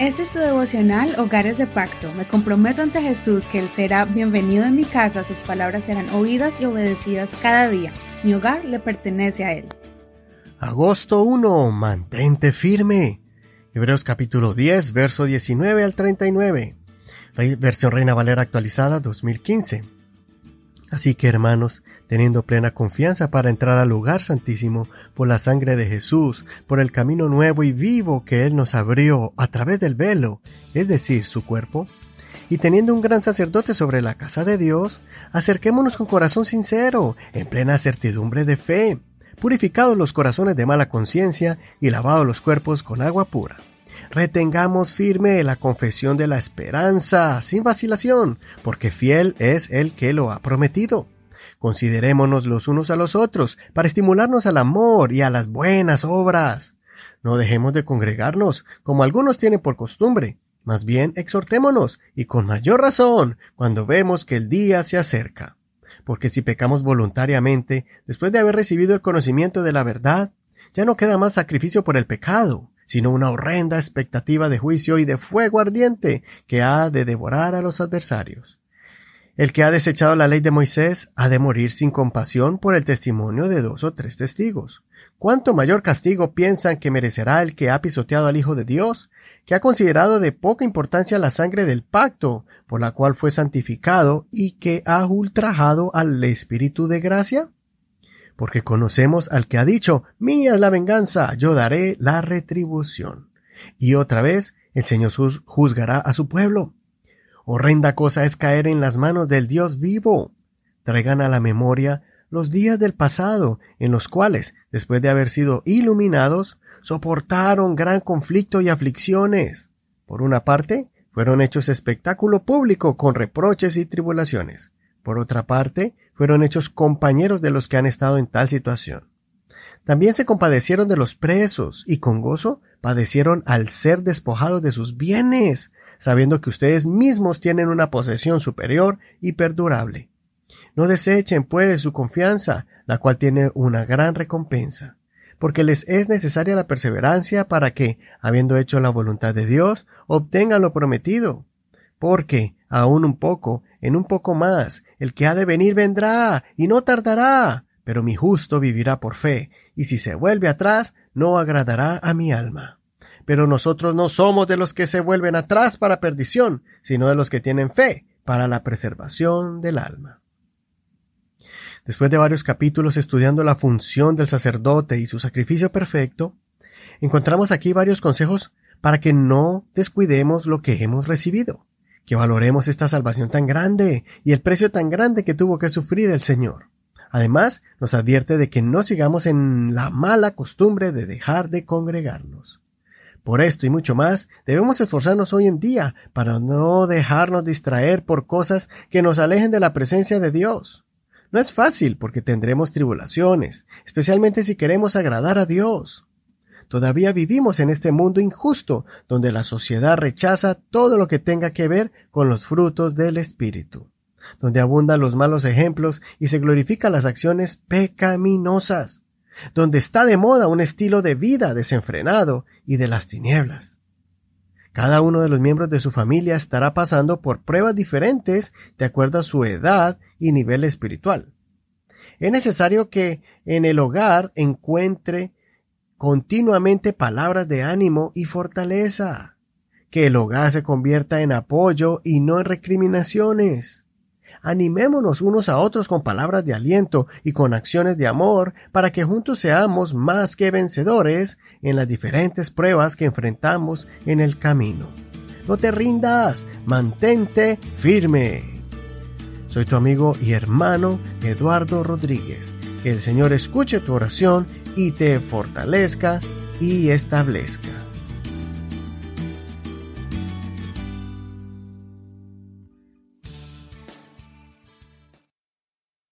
Este es tu devocional Hogares de Pacto. Me comprometo ante Jesús que Él será bienvenido en mi casa, sus palabras serán oídas y obedecidas cada día. Mi hogar le pertenece a Él. Agosto 1. Mantente firme. Hebreos capítulo 10, verso 19 al 39. Versión Reina Valera actualizada 2015. Así que hermanos, teniendo plena confianza para entrar al lugar santísimo por la sangre de Jesús, por el camino nuevo y vivo que Él nos abrió a través del velo, es decir, su cuerpo, y teniendo un gran sacerdote sobre la casa de Dios, acerquémonos con corazón sincero, en plena certidumbre de fe, purificados los corazones de mala conciencia y lavados los cuerpos con agua pura. Retengamos firme la confesión de la esperanza, sin vacilación, porque fiel es el que lo ha prometido. Considerémonos los unos a los otros para estimularnos al amor y a las buenas obras. No dejemos de congregarnos, como algunos tienen por costumbre. Más bien exhortémonos, y con mayor razón, cuando vemos que el día se acerca. Porque si pecamos voluntariamente, después de haber recibido el conocimiento de la verdad, ya no queda más sacrificio por el pecado, sino una horrenda expectativa de juicio y de fuego ardiente que ha de devorar a los adversarios. El que ha desechado la ley de Moisés ha de morir sin compasión por el testimonio de dos o tres testigos. ¿Cuánto mayor castigo piensan que merecerá el que ha pisoteado al Hijo de Dios, que ha considerado de poca importancia la sangre del pacto, por la cual fue santificado, y que ha ultrajado al Espíritu de gracia? Porque conocemos al que ha dicho, Mía es la venganza, yo daré la retribución. Y otra vez, el Señor juzgará a su pueblo. Horrenda cosa es caer en las manos del Dios vivo. Traigan a la memoria los días del pasado, en los cuales, después de haber sido iluminados, soportaron gran conflicto y aflicciones. Por una parte, fueron hechos espectáculo público con reproches y tribulaciones. Por otra parte, fueron hechos compañeros de los que han estado en tal situación. También se compadecieron de los presos y con gozo padecieron al ser despojados de sus bienes, sabiendo que ustedes mismos tienen una posesión superior y perdurable. No desechen, pues, su confianza, la cual tiene una gran recompensa, porque les es necesaria la perseverancia para que, habiendo hecho la voluntad de Dios, obtengan lo prometido. Porque, aún un poco, en un poco más, el que ha de venir vendrá, y no tardará, pero mi justo vivirá por fe, y si se vuelve atrás, no agradará a mi alma. Pero nosotros no somos de los que se vuelven atrás para perdición, sino de los que tienen fe para la preservación del alma. Después de varios capítulos estudiando la función del sacerdote y su sacrificio perfecto, encontramos aquí varios consejos para que no descuidemos lo que hemos recibido, que valoremos esta salvación tan grande y el precio tan grande que tuvo que sufrir el Señor. Además, nos advierte de que no sigamos en la mala costumbre de dejar de congregarnos. Por esto y mucho más, debemos esforzarnos hoy en día para no dejarnos distraer por cosas que nos alejen de la presencia de Dios. No es fácil porque tendremos tribulaciones, especialmente si queremos agradar a Dios. Todavía vivimos en este mundo injusto, donde la sociedad rechaza todo lo que tenga que ver con los frutos del Espíritu, donde abundan los malos ejemplos y se glorifican las acciones pecaminosas donde está de moda un estilo de vida desenfrenado y de las tinieblas. Cada uno de los miembros de su familia estará pasando por pruebas diferentes de acuerdo a su edad y nivel espiritual. Es necesario que en el hogar encuentre continuamente palabras de ánimo y fortaleza, que el hogar se convierta en apoyo y no en recriminaciones, animémonos unos a otros con palabras de aliento y con acciones de amor para que juntos seamos más que vencedores en las diferentes pruebas que enfrentamos en el camino. No te rindas, mantente firme. Soy tu amigo y hermano Eduardo Rodríguez. Que el Señor escuche tu oración y te fortalezca y establezca.